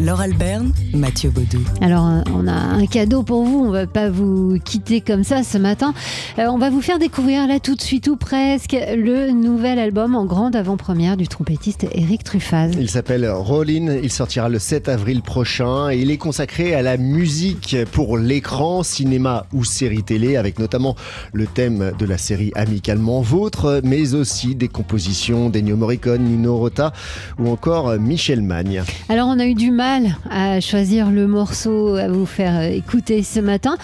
Laure Alberne, Mathieu Baudou. Alors, euh, on a un cadeau pour vous. On va pas vous quitter comme ça ce matin. Euh, on va vous faire découvrir là tout de suite ou presque le nouvel album en grande avant-première du trompettiste Eric Truffaz. Il s'appelle Rollin. Il sortira le 7 avril prochain et il est consacré à la musique pour l'écran, cinéma ou série télé, avec notamment le thème de la série Amicalement Vôtre, mais aussi des compositions d'Ennio Morricone, Nino Rota ou encore Michel Magne. Alors, on a eu du mal à choisir le morceau à vous faire écouter ce matin.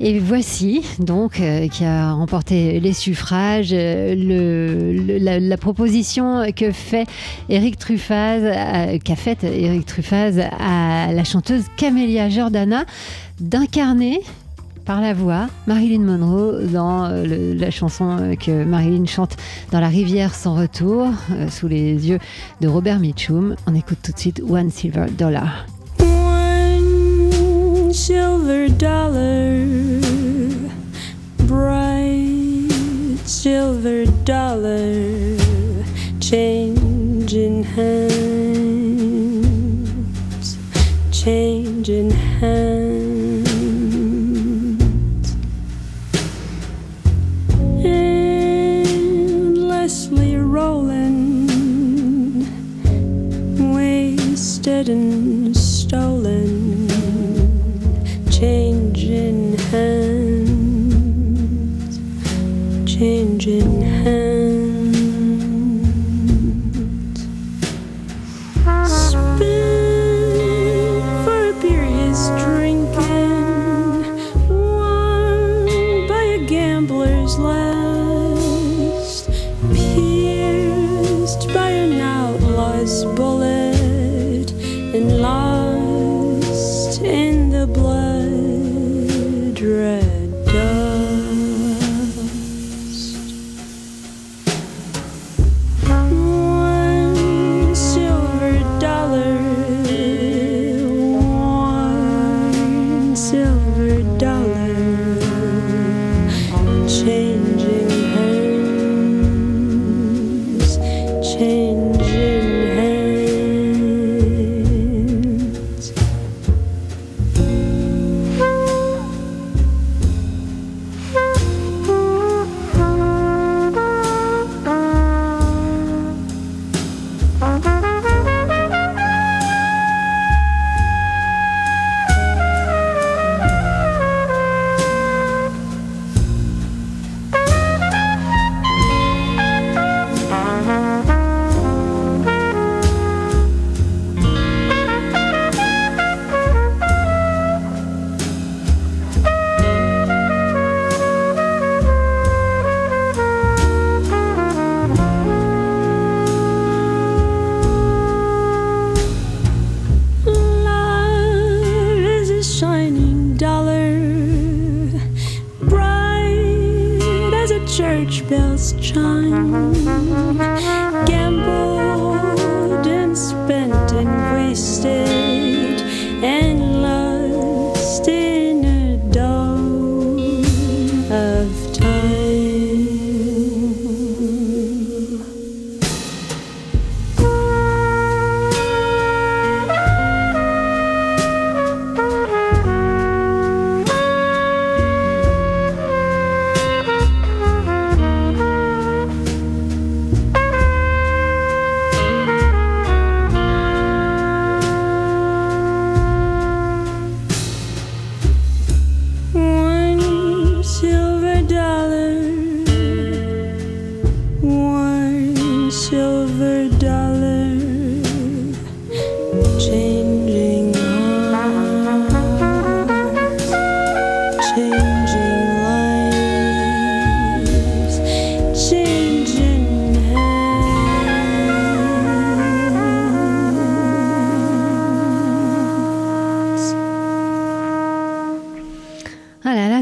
Et voici donc euh, qui a remporté les suffrages euh, le, la, proposition que fait Eric Truffaz, euh, qu'a faite Eric Truffaz à la chanteuse Camélia Jordana d'incarner par la voix Marilyn Monroe dans le, la chanson que Marilyn chante dans La rivière sans retour euh, sous les yeux de Robert Mitchum. On écoute tout de suite One Silver Dollar. One silver dollar, bright silver dollar, change in hands, change in hands. dead and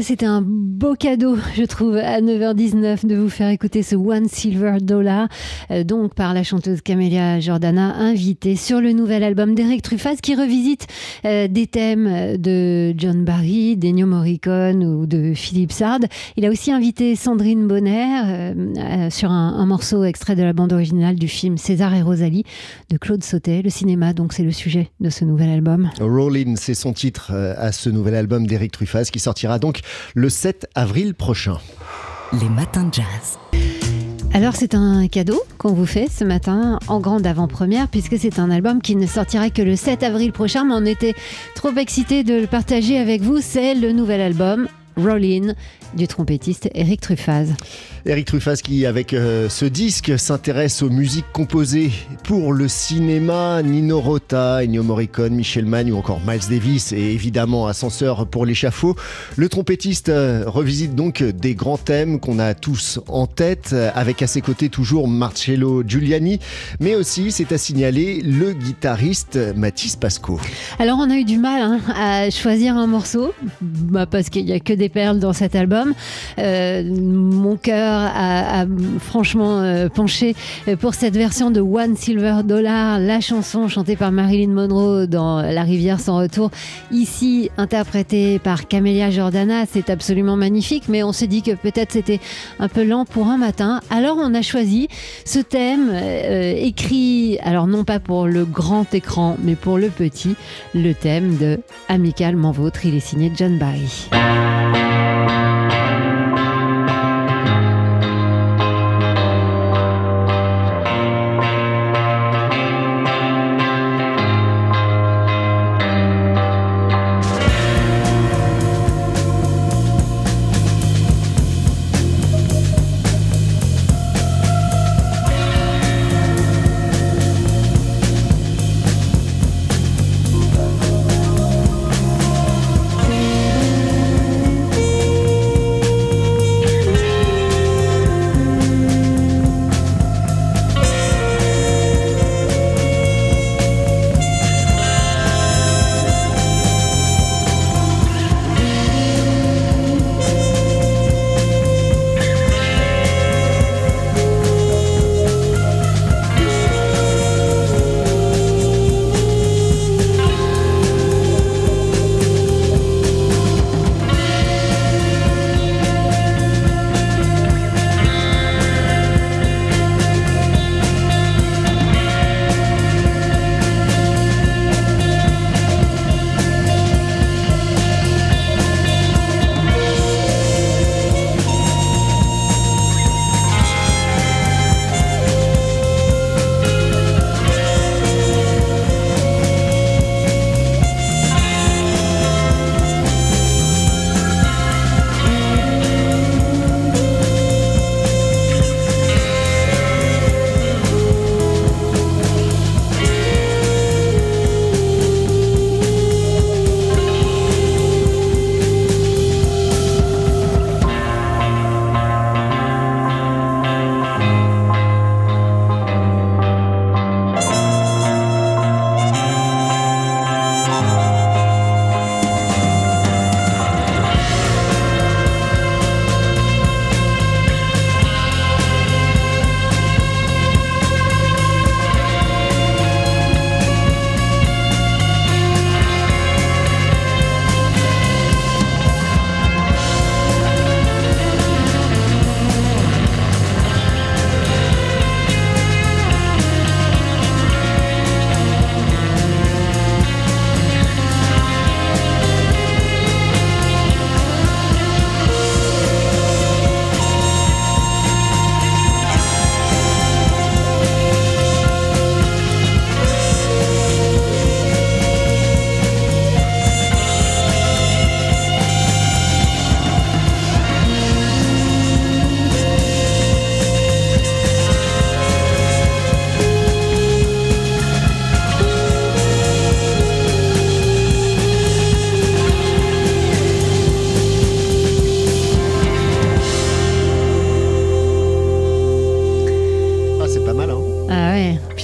c'était un cadeau, je trouve, à 9h19 de vous faire écouter ce One Silver Dollar, euh, donc par la chanteuse Camélia Jordana, invitée sur le nouvel album d'Eric Truffaz qui revisite euh, des thèmes de John Barry, d'Ennio Morricone ou de Philippe Sard. Il a aussi invité Sandrine Bonner euh, sur un, morceau extrait de la bande originale du film César et Rosalie de Claude Sautet. Le cinéma, donc, c'est le sujet de ce nouvel album. Rollin, c'est son titre à ce nouvel album d'Eric Truffaz qui sortira donc le 7 avril prochain. Les matins de jazz. Alors c'est un cadeau qu'on vous fait ce matin en grande avant-première puisque c'est un album qui ne sortira que le 7 avril prochain mais on était trop excités de le partager avec vous. C'est le nouvel album Rollin du trompettiste Eric Truffaz. Eric Truffaz qui, avec euh, ce disque, s'intéresse aux musiques composées pour le cinéma. Nino Rota, Ennio Morricone, Michel Mann ou encore Miles Davis et évidemment Ascenseur pour l'échafaud. Le trompettiste euh, revisite donc des grands thèmes qu'on a tous en tête, avec à ses côtés toujours Marcello Giuliani, mais aussi, c'est à signaler, le guitariste Mathis Pasco. Alors on a eu du mal hein, à choisir un morceau, bah, parce qu'il n'y a que des perles dans cet album. Euh, mon cœur a, franchement euh, penché pour cette version de One Silver Dollar, la chanson chantée par Marilyn Monroe dans La rivière sans retour, ici interprétée par Camélia Jordana. C'est absolument magnifique, mais on s'est dit que peut-être c'était un peu lent pour un matin. Alors on a choisi ce thème euh, écrit, alors non pas pour le grand écran, mais pour le petit, le thème de Amicalement Vôtre. Il est signé John Barry. Música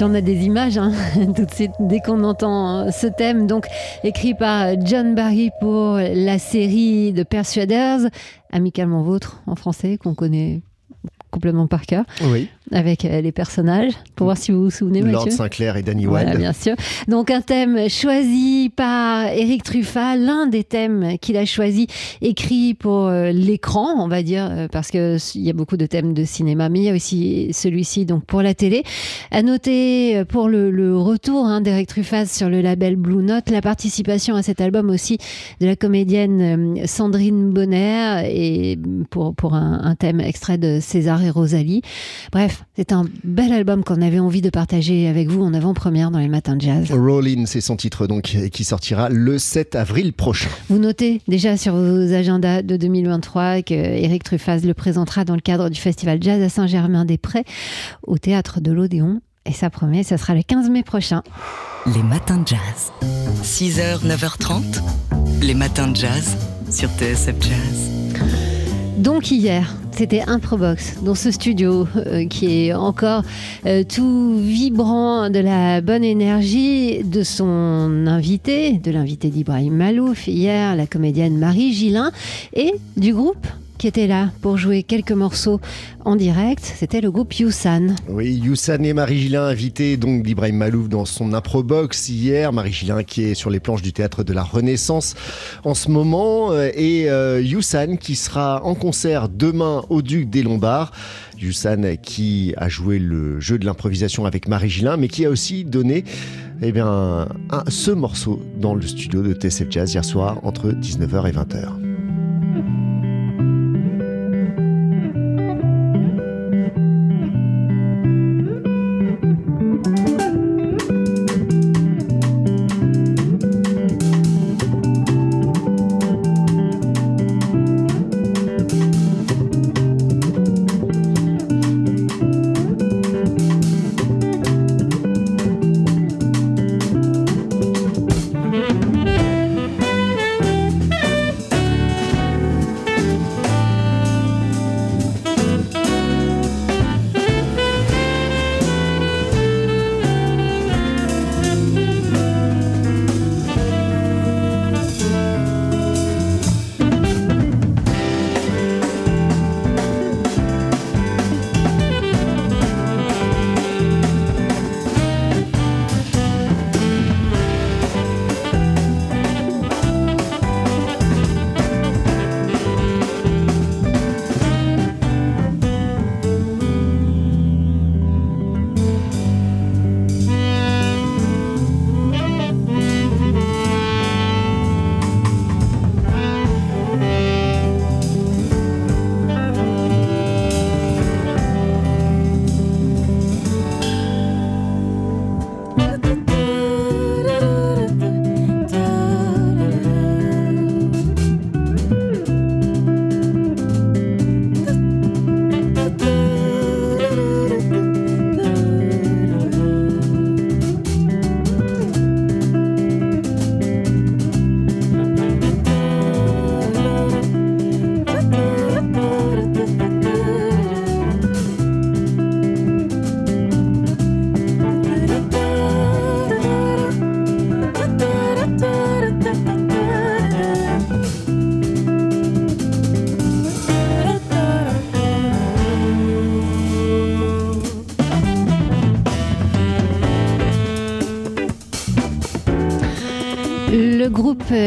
on a des images hein, dès qu'on entend ce thème, donc écrit par John Barry pour la série de Persuaders, amicalement vôtre en français, qu'on connaît complètement par cœur, Oui. Avec euh, les personnages, pour voir si vous vous souvenez, Lord Mathieu. Sinclair et Danny Voilà, Wilde. bien sûr. Donc un thème choisi par Eric Truffat, l'un des thèmes qu'il a choisi, écrit pour euh, l'écran, on va dire, euh, parce que s- il y a beaucoup de thèmes de cinéma, mais il y a aussi celui-ci donc pour la télé. À noter pour le, le retour hein, d'Eric Truffat sur le label Blue Note, la participation à cet album aussi de la comédienne Sandrine Bonner et pour, pour un, un thème extrait de César et Rosalie. Bref, c'est un bel album qu'on avait envie de partager avec vous en avant-première dans les matins de jazz. Rollin, c'est son titre donc, et qui sortira le 7 avril prochain. Vous notez déjà sur vos agendas de 2023 que Eric Truffaz le présentera dans le cadre du Festival Jazz à Saint-Germain-des-Prés au théâtre de l'Odéon. Et ça promet, ça sera le 15 mai prochain. Les matins de jazz. 6h, 9h30. Les matins de jazz sur TSF Jazz. Donc hier, c'était Improbox dans ce studio euh, qui est encore euh, tout vibrant de la bonne énergie de son invité, de l'invité d'Ibrahim Malouf hier, la comédienne Marie Gillin, et du groupe qui était là pour jouer quelques morceaux en direct. C'était le groupe Youssan. Oui, Youssan et Marie Gillin invités donc d'Ibrahim Malouf dans son improbox hier. Marie Gillin qui est sur les planches du théâtre de la Renaissance en ce moment euh, et euh, Youssan qui sera en concert demain au Duc des Lombards. Youssan qui a joué le jeu de l'improvisation avec Marie Gillin mais qui a aussi donné eh bien, ce morceau dans le studio de TSF Jazz hier soir entre 19h et 20h.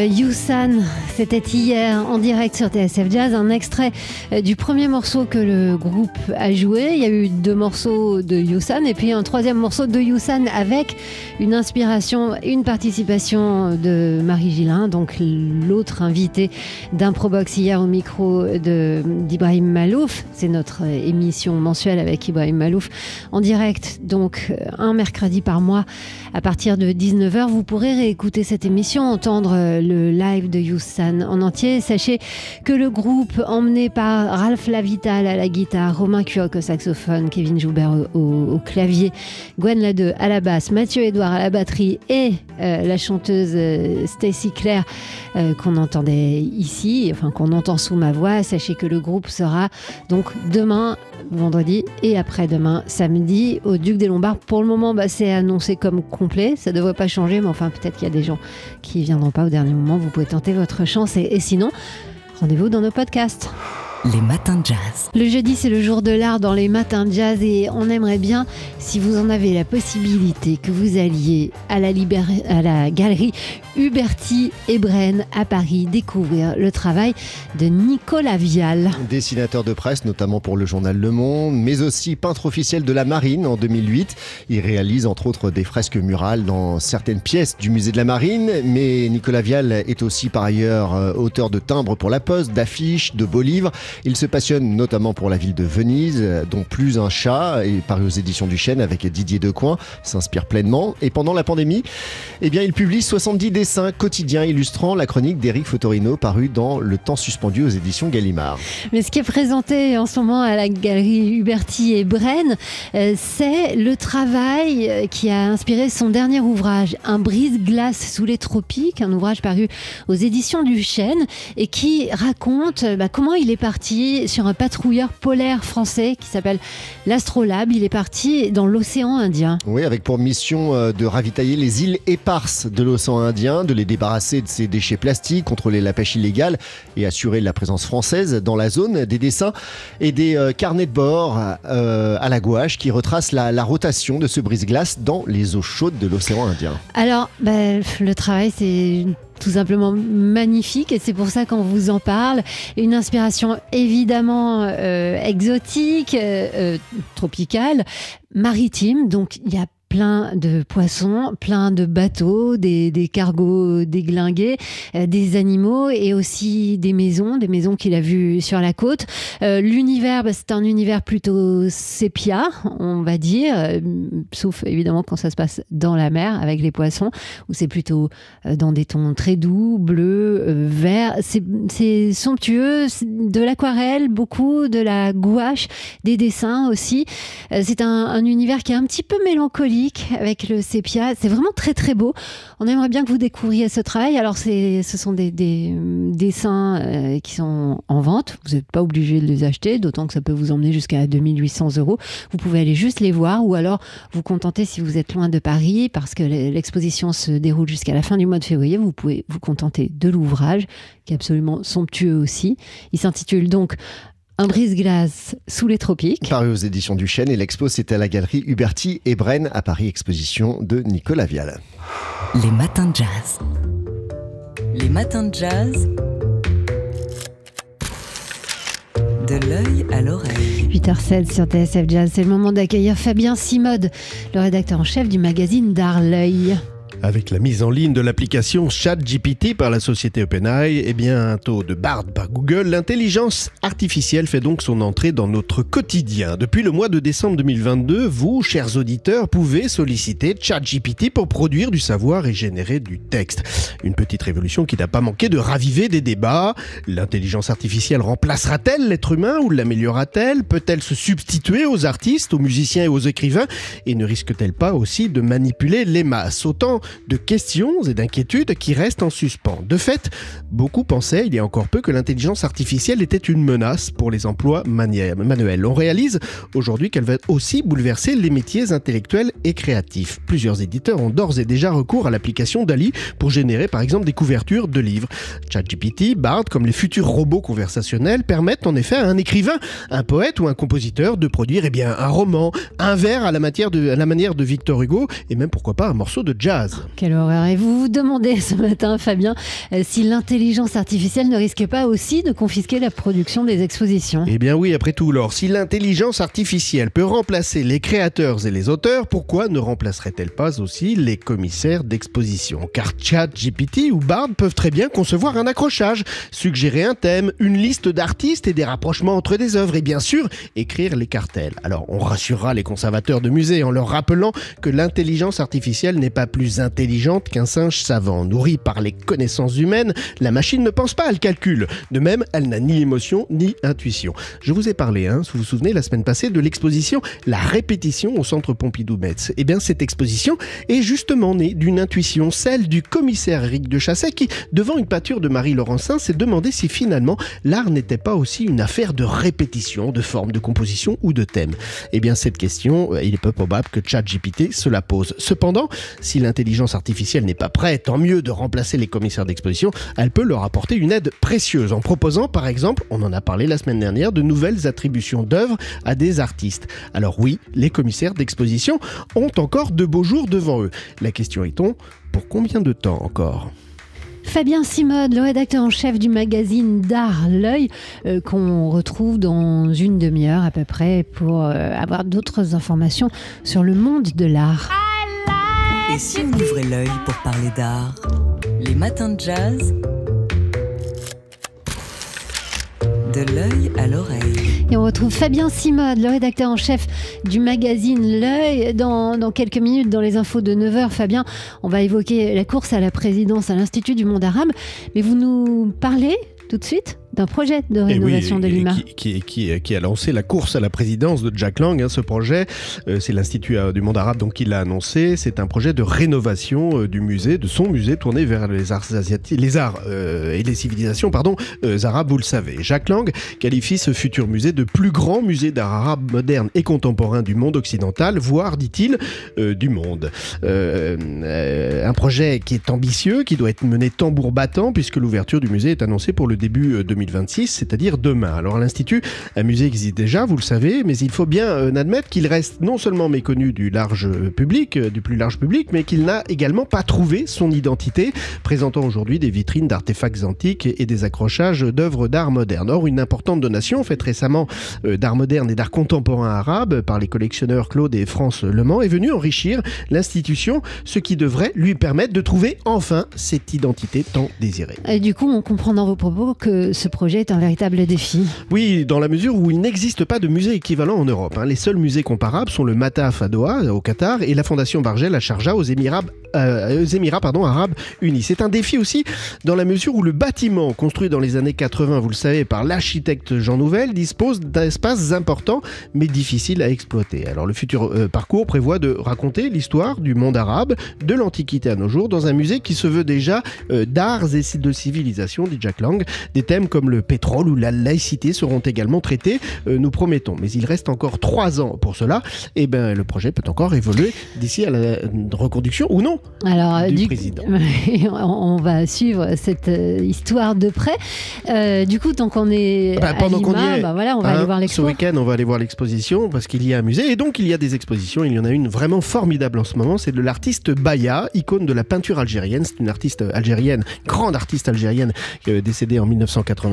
Euh, Youssan, c'était hier en direct sur TSF Jazz, un extrait euh, du premier morceau que le groupe a joué. Il y a eu deux morceaux de Youssan et puis un troisième morceau de Youssan avec une inspiration une participation de Marie Gillin, donc l'autre invité d'Improbox hier au micro d'Ibrahim Malouf. C'est notre émission mensuelle avec Ibrahim Malouf en direct, donc un mercredi par mois à partir de 19h. Vous pourrez réécouter cette émission entendre euh, live de Youssan en entier, sachez que le groupe emmené par Ralph Lavital à la guitare, Romain Cuoc au saxophone, Kevin Joubert au clavier, Gwen Ladeux à la basse, Mathieu Edouard à la batterie et euh, la chanteuse euh, Stacy Claire euh, qu'on entendait ici, enfin qu'on entend sous ma voix. Sachez que le groupe sera donc demain, vendredi et après-demain, samedi, au Duc des Lombards. Pour le moment, bah, c'est annoncé comme complet. Ça devrait pas changer, mais enfin, peut-être qu'il y a des gens qui viendront pas au dernier moment. Vous pouvez tenter votre chance. Et, et sinon, rendez-vous dans nos podcasts. Les matins de jazz. Le jeudi, c'est le jour de l'art dans les matins de jazz et on aimerait bien, si vous en avez la possibilité, que vous alliez à la, libér- à la galerie Huberti et Brenne à Paris découvrir le travail de Nicolas Vial. Dessinateur de presse, notamment pour le journal Le Monde, mais aussi peintre officiel de la Marine en 2008. Il réalise entre autres des fresques murales dans certaines pièces du musée de la Marine. Mais Nicolas Vial est aussi par ailleurs euh, auteur de timbres pour la poste, d'affiches, de beaux livres. Il se passionne notamment pour la ville de Venise, dont Plus un chat, est paru aux éditions du Chêne avec Didier Decoing, s'inspire pleinement. Et pendant la pandémie, eh bien, il publie 70 dessins quotidiens illustrant la chronique d'Éric Fotorino, paru dans Le Temps suspendu aux éditions Gallimard. Mais ce qui est présenté en ce moment à la galerie Huberti et Brenne, euh, c'est le travail euh, qui a inspiré son dernier ouvrage, Un brise-glace sous les tropiques, un ouvrage paru aux éditions du Chêne et qui raconte euh, bah, comment il est parti sur un patrouilleur polaire français qui s'appelle l'Astrolabe. Il est parti dans l'océan Indien. Oui, avec pour mission euh, de ravitailler les îles éparses de l'océan Indien, de les débarrasser de ces déchets plastiques, contrôler la pêche illégale et assurer la présence française dans la zone, des dessins et des euh, carnets de bord euh, à la gouache qui retracent la, la rotation de ce brise-glace dans les eaux chaudes de l'océan Indien. Alors, bah, le travail, c'est tout simplement magnifique et c'est pour ça qu'on vous en parle. Une inspiration évidemment euh, exotique, euh, euh, tropicale, maritime. Donc, il y a plein de poissons, plein de bateaux, des, cargos déglingués, euh, des animaux et aussi des maisons, des maisons qu'il a vues sur la côte. Euh, L'univers, bah, c'est un univers plutôt sépia, on va dire, euh, sauf évidemment quand ça se passe dans la mer avec les poissons, où c'est plutôt dans des tons très doux, bleu, euh, vert. C'est- somptueux, de l'aquarelle, beaucoup de la gouache, des dessins aussi. C'est un univers qui est un petit peu mélancolique avec le sépia. C'est vraiment très très beau. On aimerait bien que vous découvriez ce travail. Alors ce sont des, des, euh, dessins euh, qui sont en vente. Vous n'êtes pas obligé de les acheter, d'autant que ça peut vous emmener jusqu'à 2800 euros. Vous pouvez aller juste les voir ou alors vous contenter si vous êtes loin de Paris parce que l'exposition se déroule jusqu'à la fin du mois de février. Vous pouvez vous contenter de l'ouvrage qui est absolument somptueux aussi. Il s'intitule donc Un brise-glace sous les tropiques. Paru aux éditions du Chêne et l'expo c'était à la galerie Huberti et Brenne à Paris, exposition de Nicolas Vial. Les matins de jazz. Les matins de jazz. De l'œil à l'oreille. 8h07 sur TSF Jazz, c'est le moment d'accueillir Fabien Simode, le rédacteur en chef du magazine D'Art L'œil. Avec la mise en ligne de l'application ChatGPT par la société OpenAI et bientôt de Bard par Google, l'intelligence artificielle fait donc son entrée dans notre quotidien. Depuis le mois de décembre 2022, vous, chers auditeurs, pouvez solliciter ChatGPT pour produire du savoir et générer du texte. Une petite révolution qui n'a pas manqué de raviver des débats. L'intelligence artificielle remplacera-t-elle l'être humain ou l'améliorera-t-elle? Peut-elle se substituer aux artistes, aux musiciens et aux écrivains? Et ne risque-t-elle pas aussi de manipuler les masses? Autant de questions et d'inquiétudes qui restent en suspens. De fait, beaucoup pensaient il y a encore peu que l'intelligence artificielle était une menace pour les emplois manuels. On réalise aujourd'hui qu'elle va aussi bouleverser les métiers intellectuels et créatifs. Plusieurs éditeurs ont d'ores et déjà recours à l'application DALI pour générer par exemple des couvertures de livres. ChatGPT, Bard, comme les futurs robots conversationnels, permettent en effet à un écrivain, un poète ou un compositeur de produire eh bien, un roman, un vers à la manière de Victor Hugo et même pourquoi pas un morceau de jazz. Quelle horreur. Et vous vous demandez ce matin, Fabien, euh, si l'intelligence artificielle ne risque pas aussi de confisquer la production des expositions. Eh bien oui, après tout, alors, si l'intelligence artificielle peut remplacer les créateurs et les auteurs, pourquoi ne remplacerait-elle pas aussi les commissaires d'exposition? Car ChatGPT ou Bard peuvent très bien concevoir un accrochage, suggérer un thème, une liste d'artistes et des rapprochements entre des œuvres, et bien sûr, écrire les cartels. Alors, on rassurera les conservateurs de musées en leur rappelant que l'intelligence artificielle n'est pas plus intelligente qu'un singe savant. Nourrie par les connaissances humaines, la machine ne pense pas, elle calcule. De même, elle n'a ni émotion ni intuition. Je vous ai parlé, hein, si vous vous souvenez, la semaine passée, de l'exposition La répétition au centre Pompidou-Metz. Eh bien, cette exposition est justement née d'une intuition, celle du commissaire Eric de Chasset qui, devant une pâture de Marie Laurencin, s'est demandé si finalement l'art n'était pas aussi une affaire de répétition, de forme, de composition ou de thème. Eh bien, cette question, euh, il est peu probable que ChatGPT se la pose. Cependant, si l'intelligence artificielle n'est pas prête, tant mieux de remplacer les commissaires d'exposition, elle peut leur apporter une aide précieuse en proposant, par exemple, on en a parlé la semaine dernière, de nouvelles attributions d'œuvres à des artistes. Alors oui, les commissaires d'exposition ont encore de beaux jours devant eux. La question est on, pour combien de temps encore? Fabien Simode, le rédacteur en chef du magazine d'art L'œil, euh, qu'on retrouve dans une demi-heure à peu près pour euh, avoir d'autres informations sur le monde de l'art. Et si on ouvrait l'œil pour parler d'art? Les matins de jazz? De l'œil à l'oreille. Et on retrouve Fabien Simode, le rédacteur en chef du magazine L'œil, dans, dans quelques minutes dans les infos de 9h. Fabien, on va évoquer la course à la présidence à l'Institut du monde arabe, mais vous nous parlez tout de suite? D'un projet de rénovation oui, de et Lima. Qui, qui- qui- a lancé la course à la présidence de Jack Lang. hein, ce projet, euh, c'est l'Institut euh, du monde arabe donc qui l'a annoncé. C'est un projet de rénovation euh, du musée, de son musée tourné vers les arts asiatiques, les arts euh, et les civilisations, pardon, euh, arabes. Vous le savez. Jack Lang qualifie ce futur musée de plus grand musée d'art arabe moderne et contemporain du monde occidental, voire, dit-il, euh, du monde. Un projet qui est ambitieux, qui doit être mené tambour battant, puisque l'ouverture du musée est annoncée pour le début euh, 2026, c'est-à-dire demain. Alors l'Institut, un musée existe déjà, vous le savez, mais il faut bien euh, admettre qu'il reste non seulement méconnu du large euh, public, euh, du plus large public, mais qu'il n'a également pas trouvé son identité, présentant aujourd'hui des vitrines d'artefacts antiques et des accrochages d'œuvres d'art moderne. Or, une importante donation faite récemment d'art moderne et d'art contemporain arabe par les collectionneurs Claude et France Le Mans est venue enrichir l'institution, ce qui devrait lui permettre de trouver enfin cette identité tant désirée. Et du coup, on comprend dans vos propos que ce projet est un véritable défi. Oui, dans la mesure où il n'existe pas de musée équivalent en Europe. hein. Les seuls musées comparables sont le Mataf à Doha, au Qatar, et la Fondation Bargel à Sharjah, aux Émirats, euh, arabes unis. C'est un défi aussi dans la mesure où le bâtiment, construit dans les années 80, vous le savez, par l'architecte Jean Nouvel, dispose d'espaces importants mais difficiles à exploiter. Alors le futur euh, parcours prévoit de raconter l'histoire du monde arabe, de l'Antiquité à nos jours, dans un musée qui se veut déjà euh, d'arts et de civilisation, dit Jack Lang. Des thèmes comme le pétrole ou la laïcité seront également traités, euh, nous promettons. Mais il reste encore trois ans pour cela. Et ben le projet peut encore évoluer d'ici à la euh, reconduction ou non Alors, du du- président. on va suivre cette euh, histoire de près. Euh, du coup, tant qu'on est Bah, à pendant qu'on y est, bah voilà, on va Hein, aller voir Ce week-end, on va aller voir l'exposition parce qu'il y a un musée et donc il y a des expositions. Il y en a une vraiment formidable en ce moment. C'est de l'artiste Baya, icône de la peinture algérienne. C'est une artiste algérienne, grande artiste algérienne euh, décédée en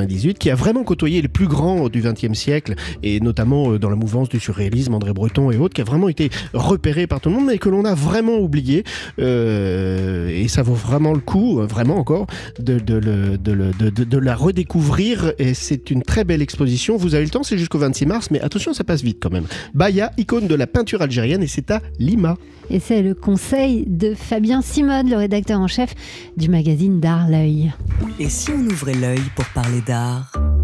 1998, qui a vraiment côtoyé les plus grands du XXe siècle et notamment euh, dans la mouvance du surréalisme, André Breton et autres, qui a vraiment été repéré par tout le monde mais que l'on a vraiment oublié. Euh, et ça vaut vraiment le coup, euh, vraiment encore, de, de, le- de le- de- de- de la redécouvrir. Et c'est une très belle exposition. Vous avez le temps, c'est jusqu'au 26 mars, mais attention, ça passe vite quand même. Baya, icône de la peinture algérienne, et c'est à Lima. Et c'est le conseil de Fabien Simode, le rédacteur en chef du magazine d'art L'œil. Et si on ouvrait l'œil pour parler d'art.